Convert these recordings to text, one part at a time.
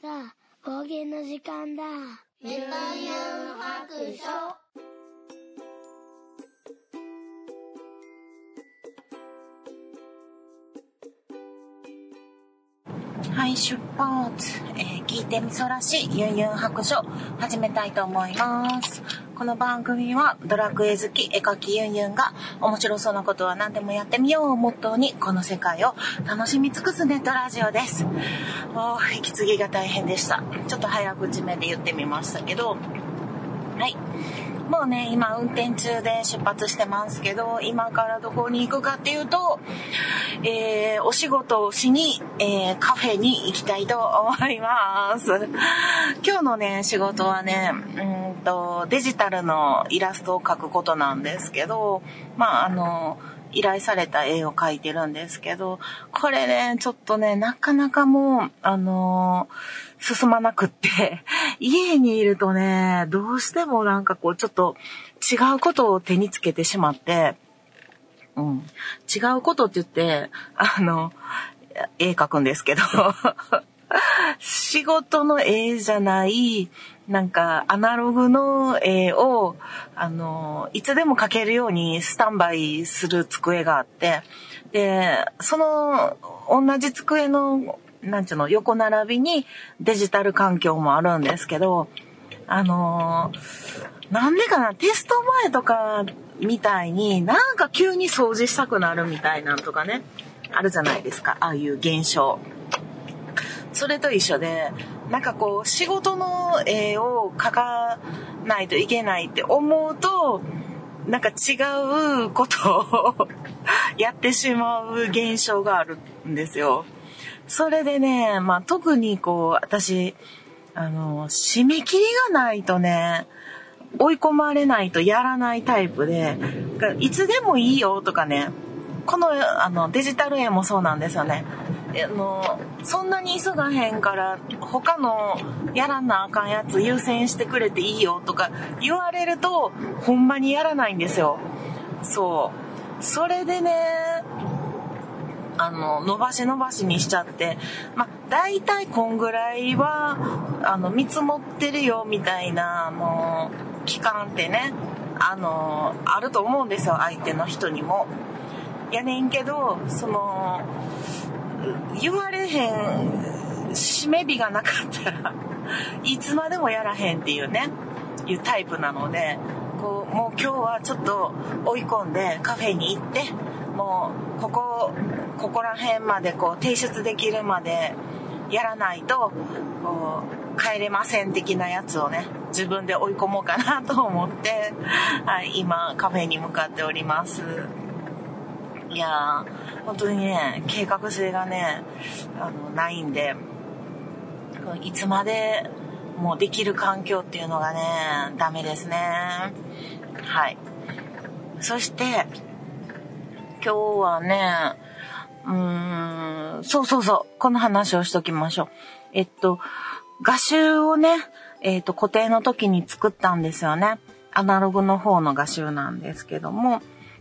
さあ、冒険の時間だ。ゆうゆう白書はい、出発。えー聞いてみそらしいユンユン白書始めたいと思います。この番組はドラクエ好き絵描きユンユンが面白そうなことは何でもやってみようをモットーにこの世界を楽しみ尽くすネットラジオです。お、息継ぎが大変でした。ちょっと早口めで言ってみましたけど、はい。もうね、今運転中で出発してますけど、今からどこに行くかっていうと、えー、お仕事をしに、えー、カフェに行きたいと思います。今日のね、仕事はね、うんと、デジタルのイラストを描くことなんですけど、まあ、あの、依頼された絵を描いてるんですけど、これね、ちょっとね、なかなかもう、あの進まなくって、家にいるとね、どうしてもなんかこう、ちょっと違うことを手につけてしまって、うん。違うことって言って、あの、絵描くんですけど、仕事の絵じゃない、なんかアナログの絵を、あの、いつでも描けるようにスタンバイする机があって、で、その、同じ机の、なんちゅうの、横並びにデジタル環境もあるんですけど、あのなんでかな、テスト前とかみたいになんか急に掃除したくなるみたいなんとかね、あるじゃないですか、ああいう現象。それと一緒で、なんかこう、仕事の絵を描かないといけないって思うと、なんか違うことをやってしまう現象があるんですよ。それでね、まあ特にこう、私、あの、締め切りがないとね、追い込まれないとやらないタイプで、いつでもいいよとかね、このあのデジタル絵もそうなんですよね。あのそんなに急がへんから他のやらなあかんやつ優先してくれていいよとか言われるとほんまにやらないんですよ。そう。それでね、あの、伸ばし伸ばしにしちゃって、まあ、大体こんぐらいは、あの、見積もってるよみたいな、あの、期間ってね、あの、あると思うんですよ、相手の人にも。やねんけど、その、言われへん、締め日がなかったら、いつまでもやらへんっていうね、いうタイプなので、こう、もう今日はちょっと追い込んでカフェに行って、もう、ここ、ここら辺までこう提出できるまでやらないと、こう、帰れません的なやつをね、自分で追い込もうかなと思って、はい、今カフェに向かっております。いやー、本当にね、計画性がね、あの、ないんで、いつまでもうできる環境っていうのがね、ダメですね。はい。そして、今日はね、うーん、そうそうそう、この話をしときましょう。えっと、画集をね、えっと、固定の時に作ったんですよね。アナログの方の画集なんですけども、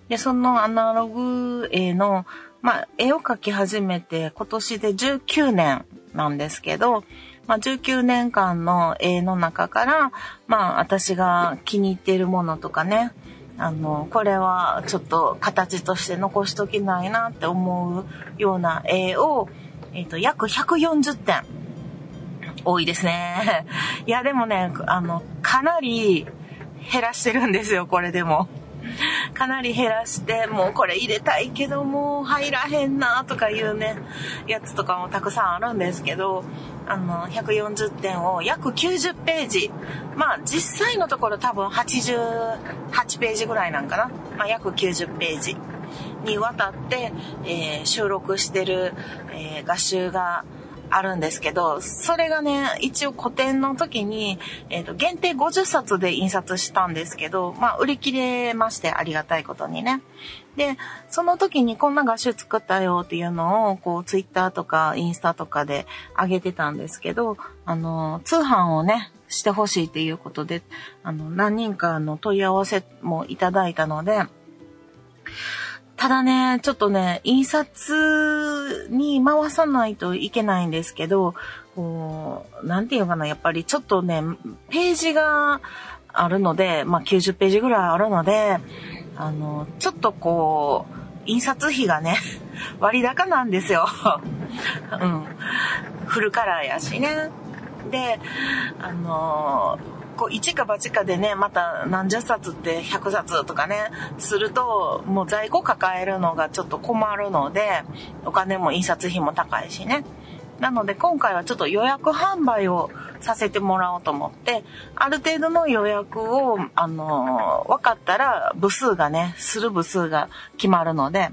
で、そのアナログ絵の、まあ、絵を描き始めて今年で19年なんですけど、まあ、19年間の絵の中から、まあ、私が気に入っているものとかね、あの、これはちょっと形として残しときないなって思うような絵を、えっ、と、約140点。多いですね。いや、でもね、あの、かなり減らしてるんですよ、これでも。かなり減らして、もうこれ入れたいけどもう入らへんなとかいうね、やつとかもたくさんあるんですけど、あの、140点を約90ページ。まあ実際のところ多分88ページぐらいなんかな。まあ約90ページにわたって、えー収録してる、えー画集があるんですけど、それがね、一応個展の時に、えっ、と、限定50冊で印刷したんですけど、まあ、売り切れまして、ありがたいことにね。で、その時にこんな画集作ったよっていうのを、こう、ツイッターとかインスタとかで上げてたんですけど、あの、通販をね、してほしいっていうことで、あの、何人かの問い合わせもいただいたので、ただね、ちょっとね、印刷に回さないといけないんですけど、こう、なんていうかな、やっぱりちょっとね、ページがあるので、まあ90ページぐらいあるので、あの、ちょっとこう、印刷費がね、割高なんですよ。うん。フルカラーやしね。で、あのーこう一か八かでね、また何十冊って100冊とかね、すると、もう在庫抱えるのがちょっと困るので、お金も印刷費も高いしね。なので今回はちょっと予約販売をさせてもらおうと思って、ある程度の予約を、あのー、分かったら部数がね、する部数が決まるので、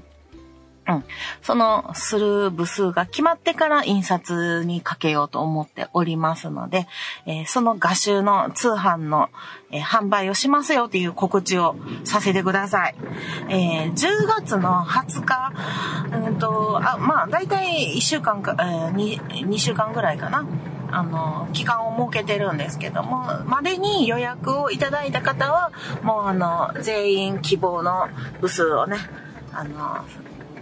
うん。その、する部数が決まってから印刷にかけようと思っておりますので、えー、その画集の通販の、えー、販売をしますよという告知をさせてください。えー、10月の20日、うんと、あ、まあ、だいたい1週間か、えー2、2週間ぐらいかな。あの、期間を設けてるんですけども、までに予約をいただいた方は、もうあの、全員希望の部数をね、あの、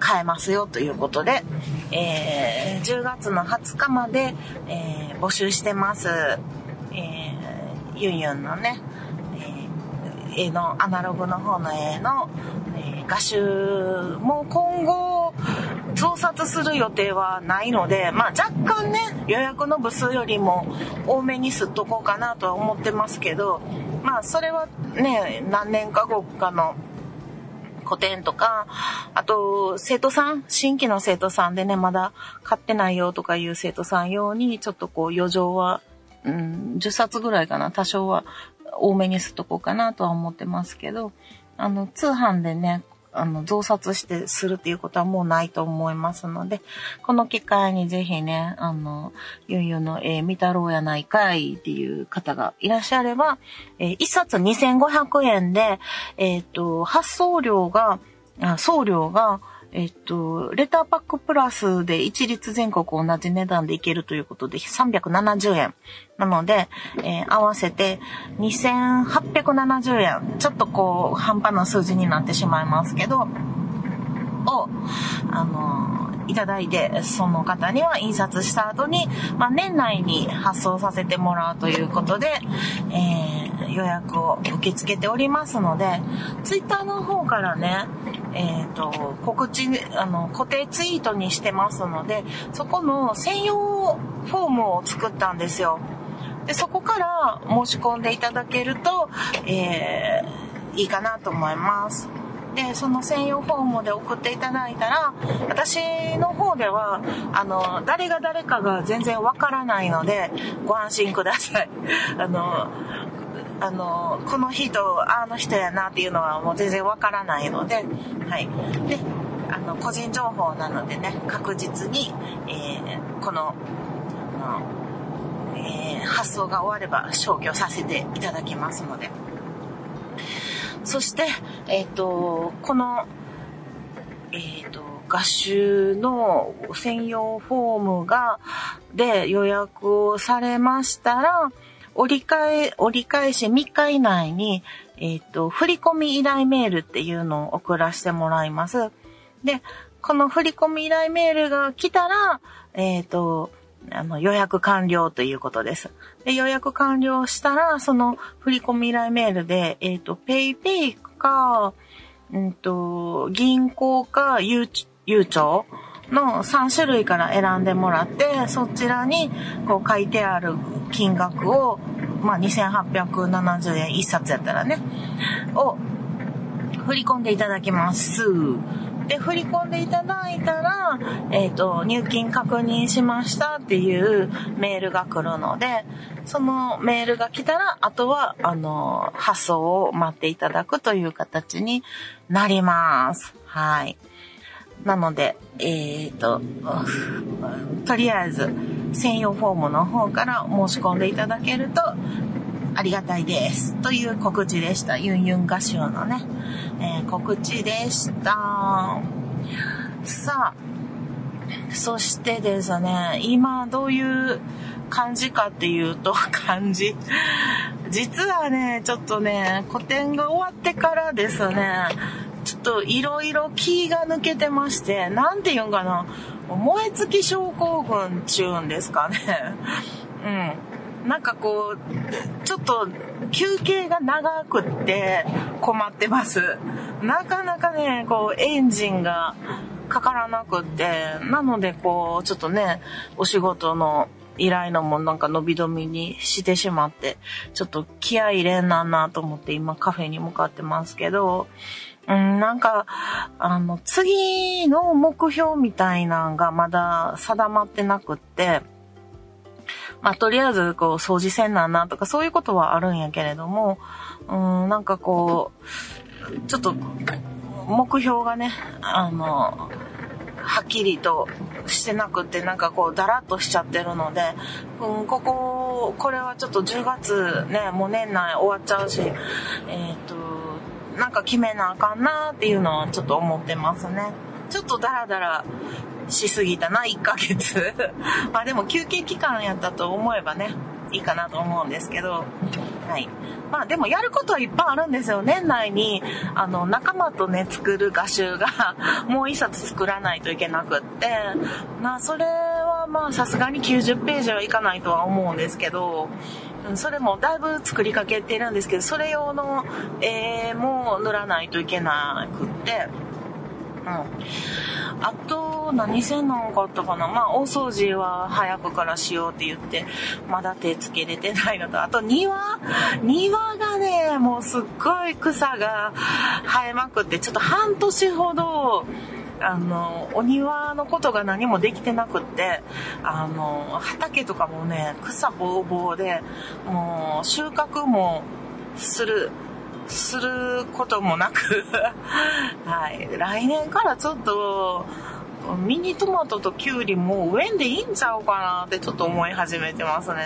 買えますよということで、えー、10月の20日まで、えー、募集してます。えー、ユンユンのね、えー、絵の、アナログの方の絵の、えー、画集も今後、増刷する予定はないので、まあ若干ね、予約の部数よりも多めにすっとこうかなとは思ってますけど、まあそれはね、何年か後かの個展とか、あと、生徒さん、新規の生徒さんでね、まだ買ってないよとかいう生徒さん用に、ちょっとこう余剰は、うん、10冊ぐらいかな、多少は多めにすっとこうかなとは思ってますけど、あの、通販でね、あの、増刷してするっていうことはもうないと思いますので、この機会にぜひね、あの、ゆうゆうの絵見たろうやないかいっていう方がいらっしゃれば、えー、1冊2500円で、えっ、と、発送料が、送料が、えっと、レターパックプラスで一律全国同じ値段でいけるということで370円。なので、えー、合わせて2870円。ちょっとこう、半端な数字になってしまいますけど、を、あの、いただいて、その方には印刷した後に、まあ、年内に発送させてもらうということで、えー、予約を受け付けておりますので、ツイッターの方からね、えっ、ー、と、告知、あの、固定ツイートにしてますので、そこの専用フォームを作ったんですよ。で、そこから申し込んでいただけると、えー、いいかなと思います。で、その専用フォームで送っていただいたら、私の方では、あの、誰が誰かが全然わからないので、ご安心ください。あの、あの、この人、あの人やなっていうのはもう全然わからないので、はい。で、あの、個人情報なのでね、確実に、えー、この、あのえー、発送が終われば消去させていただきますので。そして、えっ、ー、と、この、えっ、ー、と、合集の専用フォームが、で予約をされましたら、折り返、折り返し3日以内に、えっ、ー、と、振込依頼メールっていうのを送らせてもらいます。で、この振込依頼メールが来たら、えっ、ー、と、あの、予約完了ということです。で、予約完了したら、その振込依頼メールで、えっ、ー、と、ペイペイか、うんと、銀行か、ゆう、ゆうちょの3種類から選んでもらって、そちらにこう書いてある金額を、まあ、2870円1冊やったらね、を振り込んでいただきます。で、振り込んでいただいたら、えっ、ー、と、入金確認しましたっていうメールが来るので、そのメールが来たら、あとは、あの、発送を待っていただくという形になります。はい。なので、えっ、ー、と、とりあえず、専用フォームの方から申し込んでいただけると、ありがたいです。という告知でした。ユンユン合唱のね、えー、告知でした。さあ、そしてですね、今どういう感じかっていうと、感じ。実はね、ちょっとね、古典が終わってからですね、ちょっといろいろ気が抜けてまして、なんて言うんかな、燃え尽き症候群ちゅうんですかね。うん。なんかこう、ちょっと休憩が長くって困ってます。なかなかね、こうエンジンがかからなくって、なのでこう、ちょっとね、お仕事の依頼のもなんか伸び止みにしてしまって、ちょっと気合入れんなんなと思って今カフェに向かってますけど、うん、なんか、あの、次の目標みたいなんがまだ定まってなくって、まあ、とりあえず、こう、掃除せんなんなとか、そういうことはあるんやけれども、うん、なんかこう、ちょっと、目標がね、あの、はっきりとしてなくってなんかこうだらっとしちゃってるので、うん、こここれはちょっと10月ねもう年内終わっちゃうしえっ、ー、となんか決めなあかんなっていうのはちょっと思ってますね。ちょっとダラダラしすぎたな1ヶ月。まあでも休憩期間やったと思えばねいいかなと思うんですけど、はい。まあでもやることはいっぱいあるんですよ。年内に、あの、仲間とね、作る画集が。もう一冊作らないといけなくって、まあそれはまあさすがに90ページはいかないとは思うんですけど、それもだいぶ作りかけてるんですけど、それ用の絵も塗らないといけなくって、うんあと、何せんのかったかな？まあ、大掃除は早くからしようって言って、まだ手つけれてないのと、あと庭？庭がね、もうすっごい草が生えまくって、ちょっと半年ほど、あの、お庭のことが何もできてなくって、あの、畑とかもね、草ぼうぼうで、もう収穫もする、することもなく はい。来年からちょっと、ミニトマトとキュウリも植えんでいいんちゃうかなってちょっと思い始めてますね。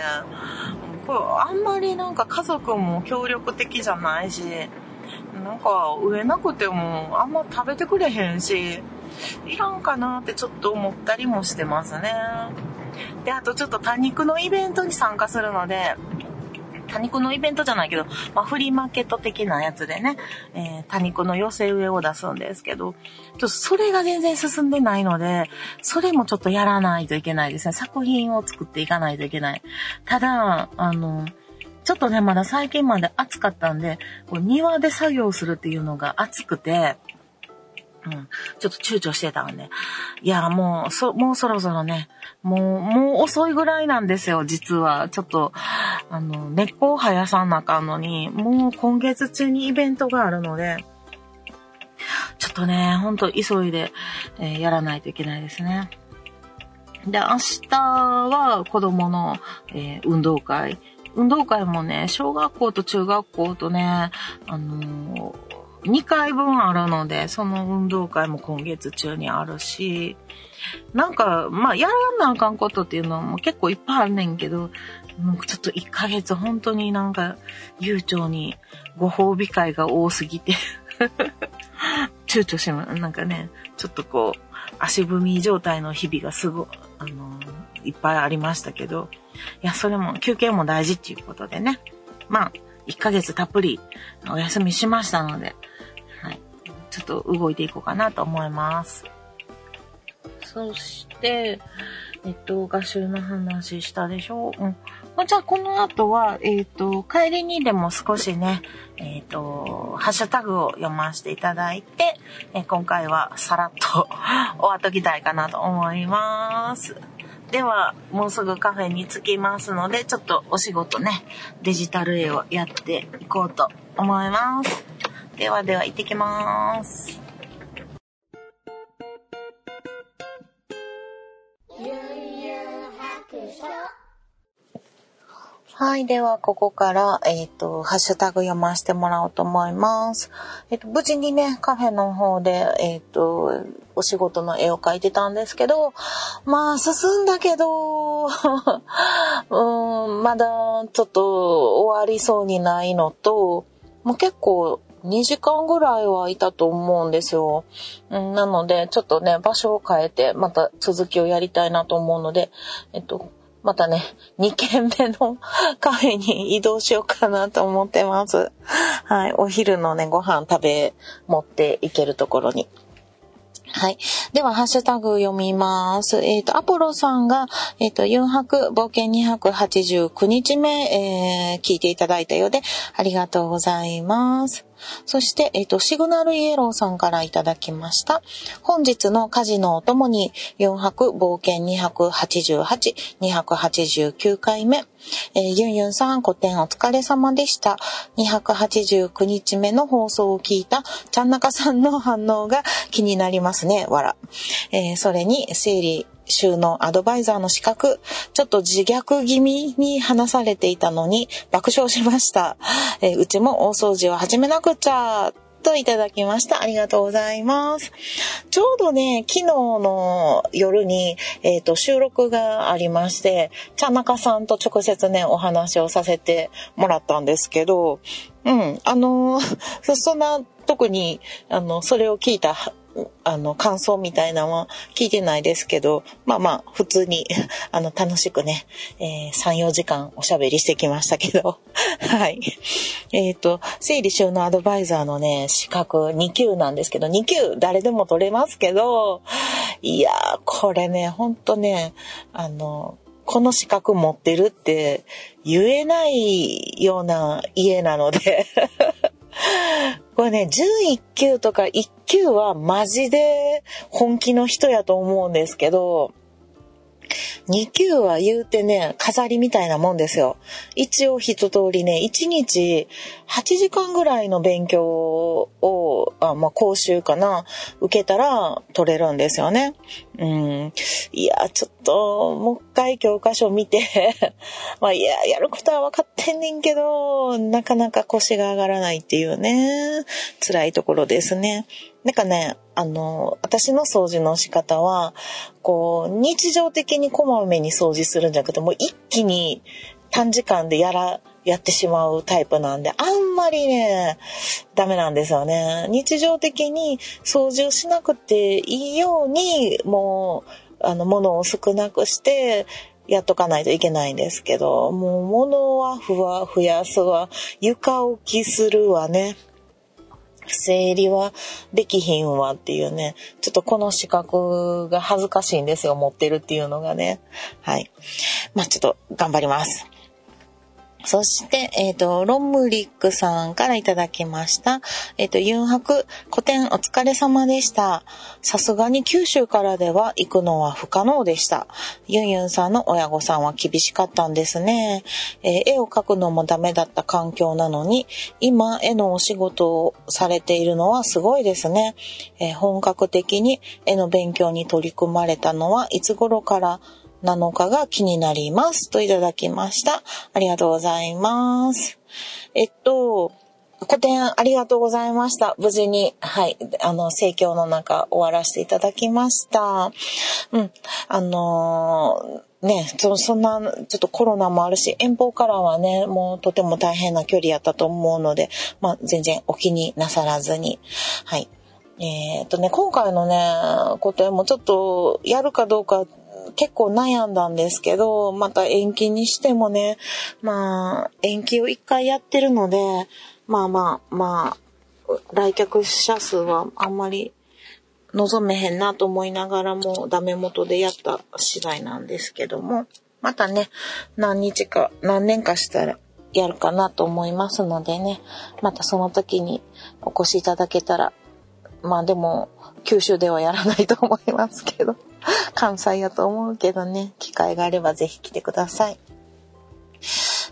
これあんまりなんか家族も協力的じゃないし、なんか植えなくてもあんま食べてくれへんし、いらんかなってちょっと思ったりもしてますね。で、あとちょっと多肉のイベントに参加するので、多肉のイベントじゃないけど、まあ、フリーマーケット的なやつでね、えー、多肉の寄せ植えを出すんですけど、ちょっとそれが全然進んでないので、それもちょっとやらないといけないですね。作品を作っていかないといけない。ただ、あの、ちょっとね、まだ最近まで暑かったんで、こう庭で作業するっていうのが暑くて、うん。ちょっと躊躇してたんで。いや、もう、そ、もうそろそろね、もう、もう遅いぐらいなんですよ、実は。ちょっと、あの、根っこを生やさなあかんのに、もう今月中にイベントがあるので、ちょっとね、ほんと急いで、えー、やらないといけないですね。で、明日は子供の、えー、運動会。運動会もね、小学校と中学校とね、あのー2回分あるので、その運動会も今月中にあるし、なんか、まあ、やらなあかんことっていうのも結構いっぱいあるねんけど、もうちょっと1ヶ月本当になんか、悠長にご褒美会が多すぎて 躊躇しま、なんかね、ちょっとこう、足踏み状態の日々がすご、あのいっぱいありましたけど、いや、それも、休憩も大事っていうことでね。まあ、1ヶ月たっぷりお休みしましたので、ちょっと動いていこうかなと思います。そして、えっと、画集の話したでしょ？う。うん。まじゃあ、この後は、えっと、帰りにでも少しね、えっと、ハッシュタグを読ませていただいて、え今回はさらっと終わっときたいかなと思います。では、もうすぐカフェに着きますので、ちょっとお仕事ね、デジタル絵をやっていこうと思います。ではでは、行ってきます。はい。では、ここから、えっ、ー、と、ハッシュタグ読ませてもらおうと思います。えっ、ー、と、無事にね、カフェの方で、えっ、ー、と、お仕事の絵を描いてたんですけど、まあ、進んだけど、うん、まだちょっと終わりそうにないのと、もう結構2時間ぐらいはいたと思うんですよ。うん、なので、ちょっとね、場所を変えて、また続きをやりたいなと思うので、えっと、またね、2軒目のカフェに移動しようかなと思ってます。はい。お昼のね、ご飯食べ、持っていけるところに。はい。では、ハッシュタグ読みます。えっ、ー、と、アポロさんが、えっ、ー、と、4泊、冒険289日目、えー、聞いていただいたようで、ありがとうございます。そして、えっ、と、シグナルイエローさんからいただきました。本日の家事のお供に、4泊冒険288、289回目。えー、ユンユンさん、古典お疲れ様でした。289日目の放送を聞いた、ちゃんなかさんの反応が気になりますね、わら。えー、それに、整理、収納アドバイザーの資格、ちょっと自虐気味に話されていたのに爆笑しました。え、うちも大掃除を始めなくちゃ。といただきました。ありがとうございます。ちょうどね、昨日の夜に、えっ、ー、と、収録がありまして、茶中さんと直接ね、お話をさせてもらったんですけど、うん、あの、そんな、特に、あの、それを聞いたあの、感想みたいなのは聞いてないですけど、まあまあ、普通に、あの、楽しくね、えー、3、4時間おしゃべりしてきましたけど、はい。えっ、ー、と、整理収納アドバイザーのね、資格2級なんですけど、2級誰でも取れますけど、いやー、これね、ほんとね、あの、この資格持ってるって言えないような家なので これね、11級とか1級はマジで本気の人やと思うんですけど、2級は言うてね、飾りみたいなもんですよ。一応一通りね、1日8時間ぐらいの勉強を、あまあ、講習かな、受けたら取れるんですよね。うん。いや、ちょっと、もう一回教科書見て まあ、いや、やることは分かってんねんけど、なかなか腰が上がらないっていうね、辛いところですね。なんかね、あの、私の掃除の仕方は、こう、日常的にこまめに掃除するんじゃなくて、もう一気に短時間でやら、やってしまうタイプなんで、あんまりね、ダメなんですよね。日常的に掃除をしなくていいように、もう、あの、物を少なくして、やっとかないといけないんですけど、もう物はふわ増やすわ、床置きするわね。整理はできひんわっていうね、ちょっとこの資格が恥ずかしいんですよ、持ってるっていうのがね。はい。まあちょっと頑張ります。そして、えっ、ー、と、ロムリックさんからいただきました。えっ、ー、と、ユンハク、古典お疲れ様でした。さすがに九州からでは行くのは不可能でした。ユンユンさんの親御さんは厳しかったんですね。えー、絵を描くのもダメだった環境なのに、今、絵のお仕事をされているのはすごいですね。え本格的に絵の勉強に取り組まれたのはいつ頃からなのかが気になります。といただきました。ありがとうございます。えっと、古典ありがとうございました。無事に、はい、あの、盛況の中終わらせていただきました。うん、あのー、ね、そそんな、ちょっとコロナもあるし、遠方からはね、もうとても大変な距離やったと思うので、まあ、全然お気になさらずに、はい。えー、っとね、今回のね、こともちょっとやるかどうか結構悩んだんですけど、また延期にしてもね、まあ、延期を一回やってるので、まあまあ、まあ、来客者数はあんまり望めへんなと思いながらもダメ元でやった次第なんですけども、またね、何日か、何年かしたらやるかなと思いますのでね、またその時にお越しいただけたら、まあでも、九州ではやらないと思いますけど。関西やと思うけどね、機会があればぜひ来てください。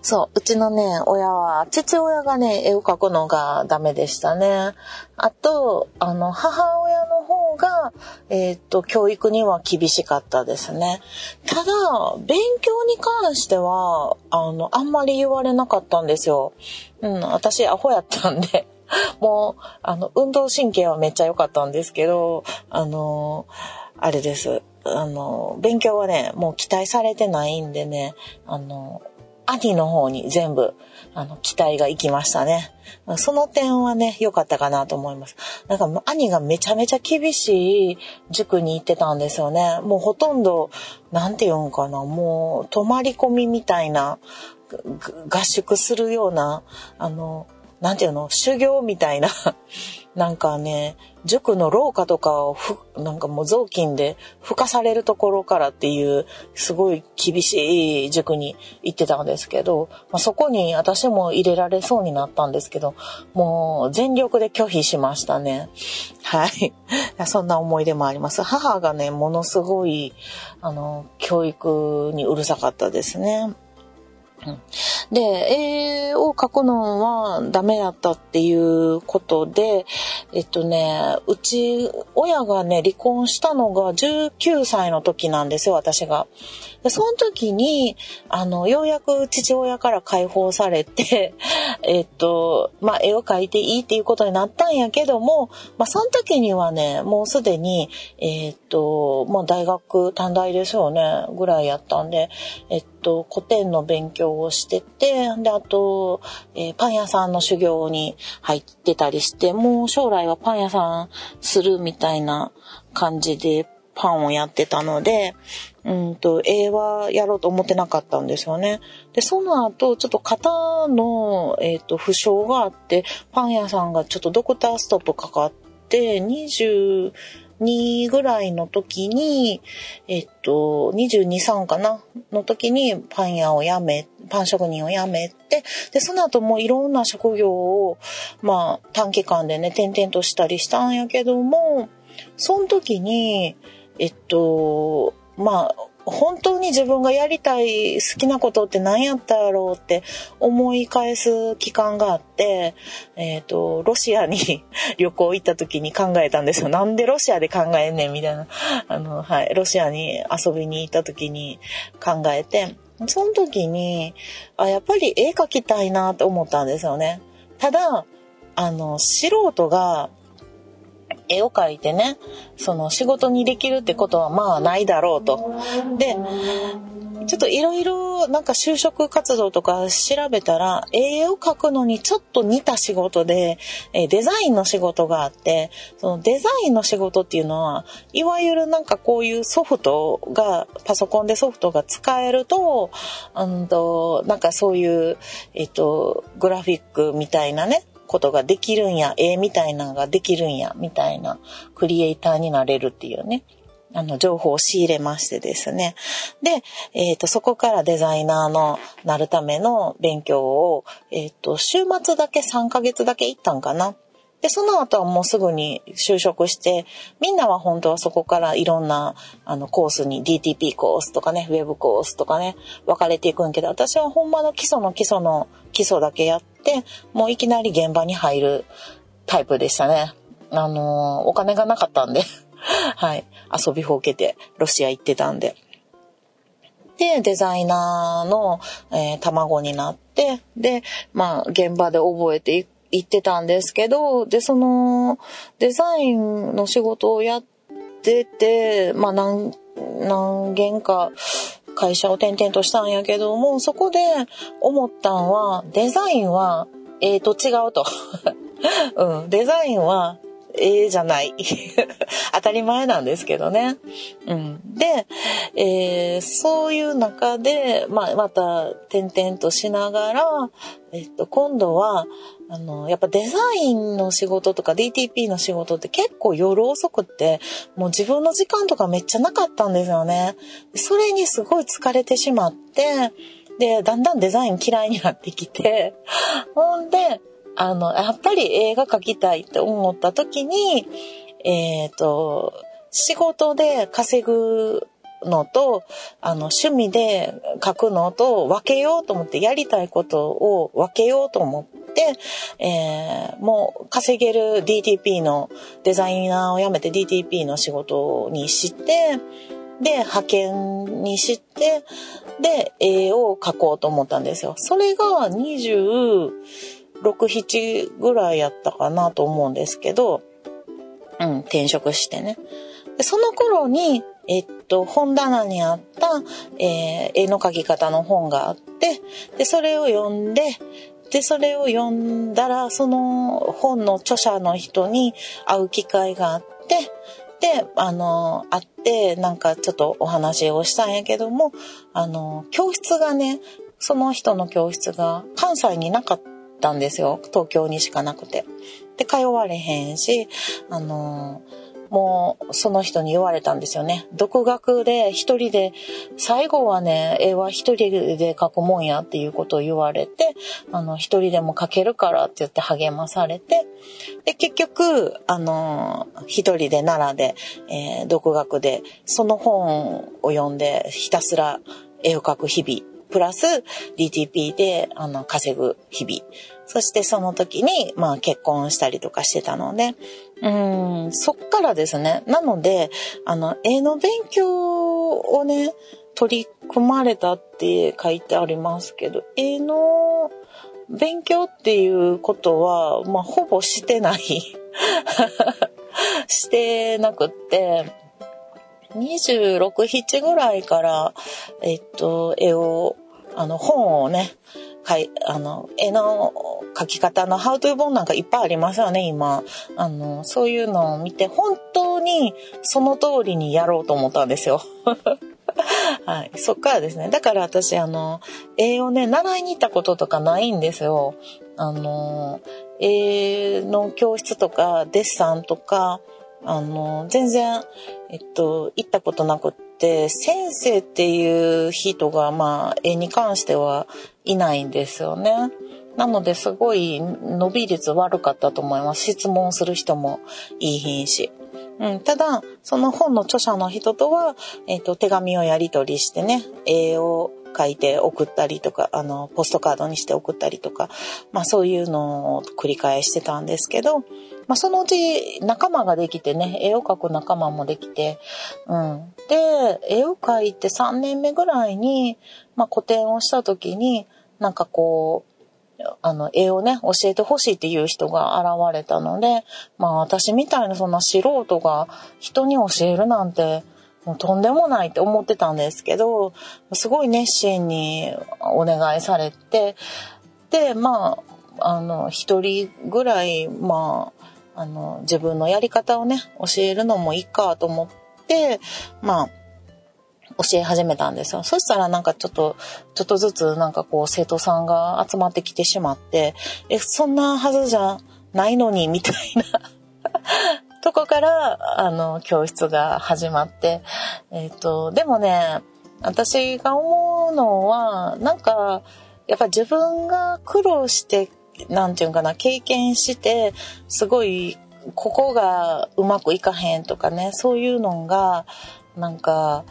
そう、うちのね、親は、父親がね、絵を描くのがダメでしたね。あと、あの、母親の方が、えっ、と、教育には厳しかったですね。ただ、勉強に関しては、あの、あんまり言われなかったんですよ。うん、私、アホやったんで。もう、あの、運動神経はめっちゃ良かったんですけど、あのあれです。あの、勉強はね、もう期待されてないんでね、あの、兄の方に全部、あの、期待が行きましたね。その点はね、良かったかなと思います。なんか兄がめちゃめちゃ厳しい塾に行ってたんですよね。もうほとんど、なんて言うんかな、もう泊まり込みみたいな、合宿するような、あの、なんていうの、修行みたいな なんかね、塾の廊下とかをふ、なんかもう雑巾で吹かされるところからっていう、すごい厳しい塾に行ってたんですけど、まあ、そこに私も入れられそうになったんですけど、もう全力で拒否しましたね。はい。そんな思い出もあります。母がね、ものすごい、あの、教育にうるさかったですね。で、絵を描くのはダメだったっていうことで、えっとね、うち、親がね、離婚したのが19歳の時なんですよ、私が。で、その時に、あの、ようやく父親から解放されて、えっと、まあ、絵を描いていいっていうことになったんやけども、まあ、その時にはね、もうすでに、えっと、まあ、大学、短大ですよね、ぐらいやったんで、えっとと、古典の勉強をしてて、で、あと、えー、パン屋さんの修行に入ってたりして、もう将来はパン屋さんするみたいな感じで、パンをやってたので、うんと、絵はやろうと思ってなかったんですよね。で、その後、ちょっと肩の、えっ、ー、と、負傷があって、パン屋さんがちょっとドクターストップかかって、22ぐらいの時に、えっと、22、3かな？の時にパン屋を辞め、パン職人を辞めて、で、その後もいろんな職業を、まあ、短期間でね、転々としたりしたんやけども、その時に、えっと、まあ、本当に自分がやりたい好きなことって何やったやろうって思い返す期間があって、えっ、ー、と、ロシアに 旅行行った時に考えたんですよ。なんでロシアで考えんねんみたいな。あの、はい、ロシアに遊びに行った時に考えて、その時に、あ、やっぱり絵描きたいなと思ったんですよね。ただ、あの、素人が絵を描いてね、その仕事にできるってことはまあないだろうと。で、ちょっといろいろなんか就職活動とか調べたら、絵を描くのにちょっと似た仕事で、えデザインの仕事があって、そのデザインの仕事っていうのは、いわゆるなんかこういうソフトが、パソコンでソフトが使えると、うんと、なんかそういう、えっと、グラフィックみたいなね、ことができるんや、絵みたいなのができるんや、みたいなクリエイターになれるっていうね。あの、情報を仕入れましてですね。で、えっ、ー、と、そこからデザイナーのなるための勉強を、えっ、ー、と、週末だけ3ヶ月だけ行ったんかな。で、その後はもうすぐに就職して、みんなは本当はそこからいろんなあのコースに DTP コースとかね、ウェブコースとかね、分かれていくんけど、私はほんまの基礎の基礎の基礎だけやって、もういきなり現場に入るタイプでしたね。あの、お金がなかったんで はい、遊びほうけてロシア行ってたんで。で、デザイナーの、えー、卵になって、で、まあ、現場で覚えていく行ってたんですけど、で、その、デザインの仕事をやってて、まあ、何、何件か会社を転々としたんやけども、そこで思ったんは、デザインは、ええと違うと。うん、デザインはええじゃない。当たり前なんですけどね。うん、で、えー、そういう中で、まあ、また転々としながら、えっと、今度は、あの、やっぱデザインの仕事とか DTP の仕事って結構夜遅くって、もう自分の時間とかめっちゃなかったんですよね。それにすごい疲れてしまって、で、だんだんデザイン嫌いになってきて、ほんで、あの、やっぱり映画描きたいって思った時に、えっ、ー、と、仕事で稼ぐのと、あの、趣味で書くのと分けようと思って、やりたいことを分けようと思って、えー、もう稼げる DTP のデザイナーを辞めて DTP の仕事にして、で、派遣にして、で、絵を描こうと思ったんですよ。それが26、7ぐらいやったかなと思うんですけど、うん、転職してね。でその頃に、えっと、本棚にあった、えー、絵の描き方の本があって、で、それを読んで、で、それを読んだら、その本の著者の人に会う機会があって、で、あの、会って、なんかちょっとお話をしたんやけども、あの、教室がね、その人の教室が関西になかったんですよ。東京にしかなくて。で、通われへんし、あの、もうその人に言われたんですよね。独学で一人で、最後はね、絵は一人で描くもんやっていうことを言われて、あの、一人でも描けるからって言って励まされて、で、結局、あの、一人で奈良で、えー、独学で、その本を読んでひたすら絵を描く日々プラス DTP であの稼ぐ日々。そしてその時に、まあ結婚したりとかしてたので、うん、そっからですね。なので、あの、絵の勉強をね、取り組まれたって書いてありますけど、絵の勉強っていうことは、まあほぼしてない してなくって、26、7ぐらいから、えっと、絵を、あの、本をね、かい、あの、絵の描き方のハウトゥー本なんかいっぱいありますよね、今。あの、そういうのを見て、本当にその通りにやろうと思ったんですよ。はい。そっからですね。だから私、あの、絵をね、習いに行ったこととかないんですよ。あの、絵の教室とか、デッサンとか、あの、全然、えっと、行ったことなくって、先生っていう人が、まあ、絵に関してはいないんですよね。なのですごい伸び率悪かったと思います。質問する人もいい品し。うん、ただ、その本の著者の人とは、えっ、と、手紙をやり取りしてね、絵を書いて送ったりとか、あの、ポストカードにして送ったりとか、まあそういうのを繰り返してたんですけど、まあそのうち仲間ができてね、絵を描く仲間もできて、うん。で、絵を描いて3年目ぐらいに、まあ個展をした時に、なんかこう、あの、絵をね、教えてほしいっていう人が現れたので、まあ私みたいなそんな素人が人に教えるなんて、もうとんでもないって思ってたんですけど、すごい熱心にお願いされて、で、まあ、あの、一人ぐらい、まあ、あの、自分のやり方をね、教えるのもいいかと思って、まあ、教え始めたんですよ。そしたらなんかちょっと、ちょっとずつなんかこう生徒さんが集まってきてしまって、え、そんなはずじゃないのに、みたいな とこから、あの、教室が始まって、えっ、ー、と、でもね、私が思うのは、なんか、やっぱ自分が苦労して、なんていうかな、経験して、すごい、ここがうまくいかへんとかね、そういうのが、なんか、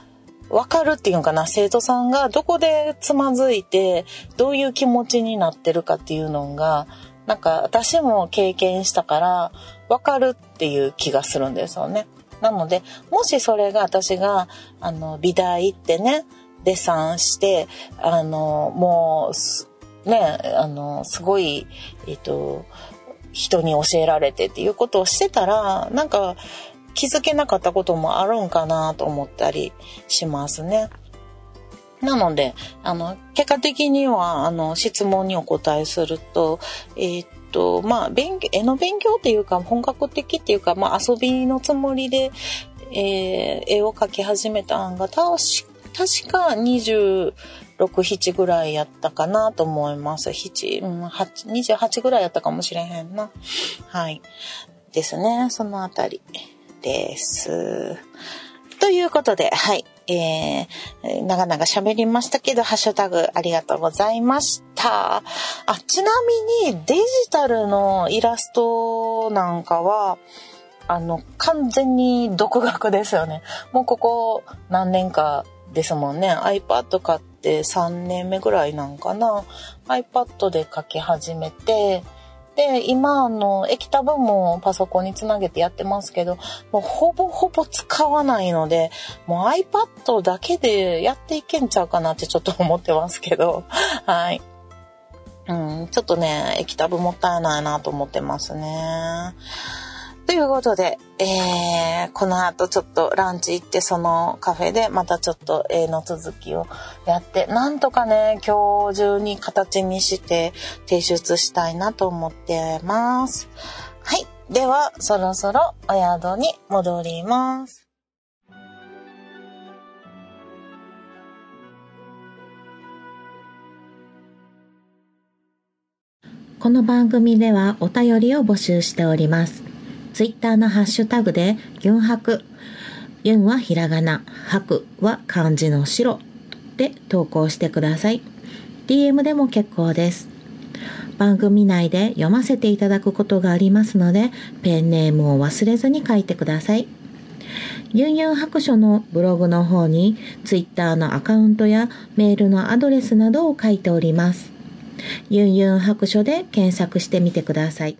わかるっていうのかな、生徒さんがどこでつまずいて、どういう気持ちになってるかっていうのが、なんか私も経験したから分かるっていう気がするんですよね。なのでもしそれが私があの美大行ってねデッサンしてあのもうねあのすごいえっと人に教えられてっていうことをしてたらなんか気づけなかったこともあるんかなと思ったりしますね。なので、あの、結果的には、あの、質問にお答えすると、えー、っと、まあ、勉強、絵の勉強っていうか、本格的っていうか、まあ、遊びのつもりで、えー、絵を描き始めたんが、確か26、7ぐらいやったかなと思います。7、うん、8、28ぐらいやったかもしれへんな。はい。ですね。そのあたりです。ということで、はい。えー、長々喋りましたけど、ハッシュタグありがとうございました。あ、ちなみにデジタルのイラストなんかは、あの、完全に独学ですよね。もうここ何年かですもんね。iPad 買って3年目ぐらいなんかな。iPad で書き始めて、で、今、あの、液タブもパソコンにつなげてやってますけど、もうほぼほぼ使わないので、もう iPad だけでやっていけんちゃうかなってちょっと思ってますけど、はい。うん、ちょっとね、液タブもったいないなと思ってますね。ということで、えー、この後ちょっとランチ行ってそのカフェでまたちょっと絵の続きをやって、なんとかね、今日中に形にして提出したいなと思ってます。はい。では、そろそろお宿に戻ります。この番組ではお便りを募集しております。ツイッターのハッシュタグで、ユンハク、ユンはひらがな、ハクは漢字の白で投稿してください。DM でも結構です。番組内で読ませていただくことがありますので、ペンネームを忘れずに書いてください。ユンユン白書のブログの方に、ツイッターのアカウントやメールのアドレスなどを書いております。ユンユン白書で検索してみてください。